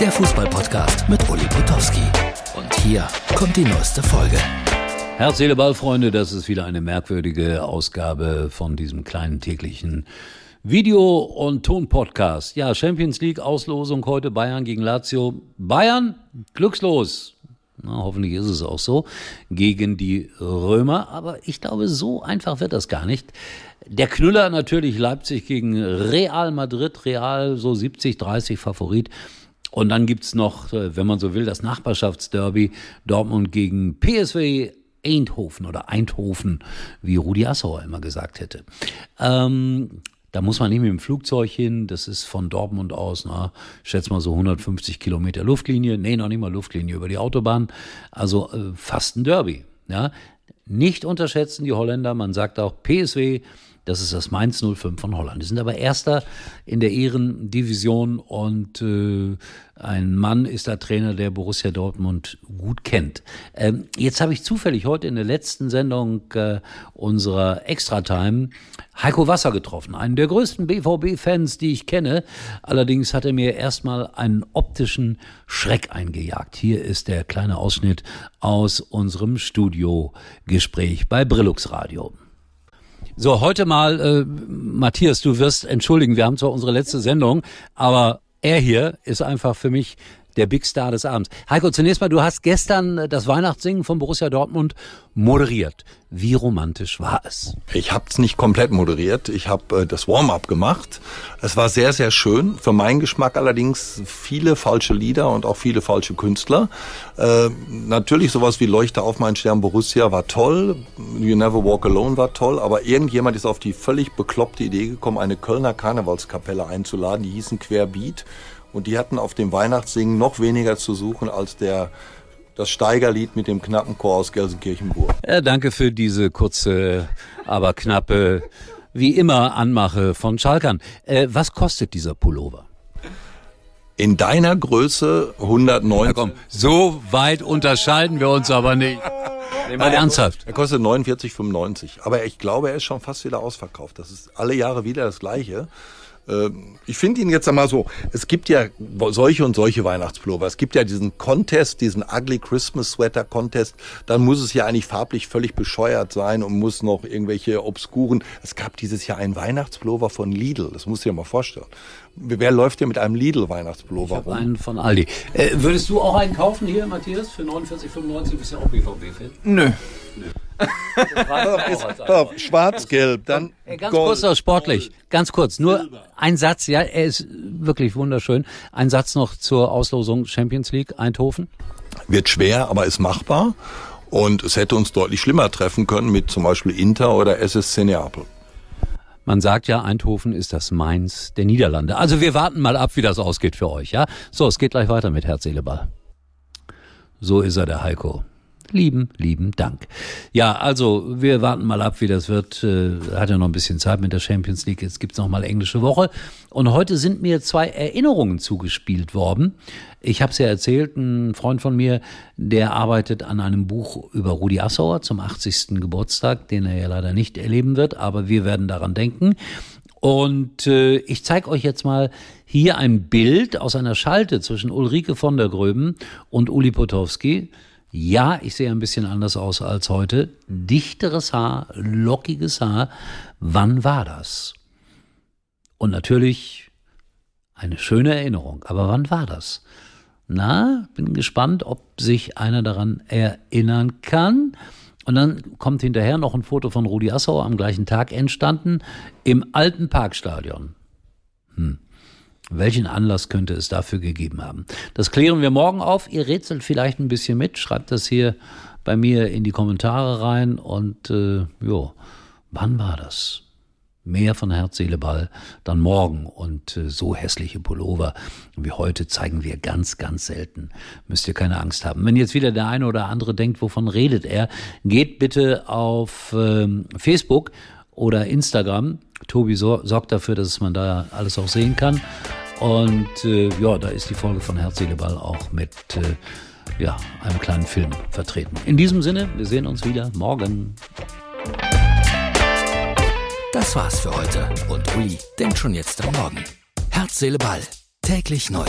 der Fußballpodcast mit Uli Potowski. Und hier kommt die neueste Folge. Herz, Seele, Ball, Freunde, das ist wieder eine merkwürdige Ausgabe von diesem kleinen täglichen Video- und Ton-Podcast. Ja, Champions League Auslosung heute Bayern gegen Lazio. Bayern, glückslos. Na, hoffentlich ist es auch so, gegen die Römer. Aber ich glaube, so einfach wird das gar nicht. Der Knüller natürlich Leipzig gegen Real Madrid. Real so 70, 30 Favorit. Und dann gibt's noch, äh, wenn man so will, das Nachbarschaftsderby Dortmund gegen PSW Eindhoven oder Eindhoven, wie Rudi Assauer immer gesagt hätte. Ähm, da muss man nicht mit dem Flugzeug hin. Das ist von Dortmund aus, na, schätze mal so 150 Kilometer Luftlinie. Nee, noch nicht mal Luftlinie über die Autobahn. Also äh, fast ein Derby. Ja. Nicht unterschätzen die Holländer. Man sagt auch PSW das ist das Mainz 05 von Holland. Die sind aber Erster in der Ehrendivision und äh, ein Mann ist da Trainer, der Borussia Dortmund gut kennt. Ähm, jetzt habe ich zufällig heute in der letzten Sendung äh, unserer Extra-Time Heiko Wasser getroffen, einen der größten BVB-Fans, die ich kenne. Allerdings hat er mir erstmal einen optischen Schreck eingejagt. Hier ist der kleine Ausschnitt aus unserem Studiogespräch bei Brillux Radio. So, heute mal, äh, Matthias, du wirst entschuldigen, wir haben zwar unsere letzte Sendung, aber er hier ist einfach für mich der Big Star des Abends. Heiko, zunächst mal, du hast gestern das Weihnachtssingen von Borussia Dortmund moderiert. Wie romantisch war es? Ich habe es nicht komplett moderiert. Ich habe äh, das Warm-up gemacht. Es war sehr, sehr schön. Für meinen Geschmack allerdings viele falsche Lieder und auch viele falsche Künstler. Äh, natürlich sowas wie Leuchte auf meinen Stern Borussia war toll. You Never Walk Alone war toll. Aber irgendjemand ist auf die völlig bekloppte Idee gekommen, eine Kölner Karnevalskapelle einzuladen. Die hießen Querbeat. Und die hatten auf dem Weihnachtssingen noch weniger zu suchen als der das Steigerlied mit dem knappen Chor aus Gelsenkirchenburg. Ja, danke für diese kurze, aber knappe, wie immer Anmache von Schalkern. Äh, was kostet dieser Pullover? In deiner Größe 109. Ja, komm, so weit unterscheiden wir uns aber nicht. Nehmen wir ernsthaft. Er kostet 49,95. Aber ich glaube, er ist schon fast wieder ausverkauft. Das ist alle Jahre wieder das Gleiche. Ähm, ich finde ihn jetzt einmal so, es gibt ja solche und solche Weihnachtspullover. Es gibt ja diesen Contest, diesen Ugly Christmas Sweater Contest. Dann muss es ja eigentlich farblich völlig bescheuert sein und muss noch irgendwelche obskuren. Es gab dieses Jahr einen Weihnachtspullover von Lidl. Das musst du dir mal vorstellen. Wer läuft hier mit einem Lidl Weihnachtspullover rum? Einen von Aldi. Äh, würdest du auch einen kaufen hier, Matthias, für 49,95? Du bist ja auch BVB-Fan. Nö. Nö. Schwarz-Gelb, dann Ganz Gold. kurz noch sportlich, ganz kurz, nur ein Satz, ja, er ist wirklich wunderschön. Ein Satz noch zur Auslosung Champions League Eindhoven. Wird schwer, aber ist machbar. Und es hätte uns deutlich schlimmer treffen können mit zum Beispiel Inter oder SSC Neapel. Man sagt ja, Eindhoven ist das Mainz der Niederlande. Also wir warten mal ab, wie das ausgeht für euch, ja? So, es geht gleich weiter mit Herz, Seele, Ball. So ist er, der Heiko. Lieben, lieben Dank. Ja, also wir warten mal ab, wie das wird. Äh, hat ja noch ein bisschen Zeit mit der Champions League. Jetzt gibt's noch mal englische Woche. Und heute sind mir zwei Erinnerungen zugespielt worden. Ich habe es ja erzählt, ein Freund von mir, der arbeitet an einem Buch über Rudi Assauer zum 80. Geburtstag, den er ja leider nicht erleben wird, aber wir werden daran denken. Und äh, ich zeige euch jetzt mal hier ein Bild aus einer Schalte zwischen Ulrike von der Gröben und Uli Potowski. Ja, ich sehe ein bisschen anders aus als heute. Dichteres Haar, lockiges Haar. Wann war das? Und natürlich eine schöne Erinnerung. Aber wann war das? Na, bin gespannt, ob sich einer daran erinnern kann. Und dann kommt hinterher noch ein Foto von Rudi Assauer am gleichen Tag entstanden im alten Parkstadion. Hm. Welchen Anlass könnte es dafür gegeben haben? Das klären wir morgen auf. Ihr rätselt vielleicht ein bisschen mit. Schreibt das hier bei mir in die Kommentare rein. Und äh, jo, wann war das? Mehr von Herz, Seele, Ball dann morgen. Und äh, so hässliche Pullover wie heute zeigen wir ganz, ganz selten. Müsst ihr keine Angst haben. Wenn jetzt wieder der eine oder andere denkt, wovon redet er, geht bitte auf ähm, Facebook oder Instagram. Tobi sorgt dafür, dass man da alles auch sehen kann. Und äh, ja, da ist die Folge von Herz, Ball auch mit äh, ja, einem kleinen Film vertreten. In diesem Sinne, wir sehen uns wieder morgen. Das war's für heute. Und Uli denkt schon jetzt am Morgen. Herz, Ball. Täglich neu.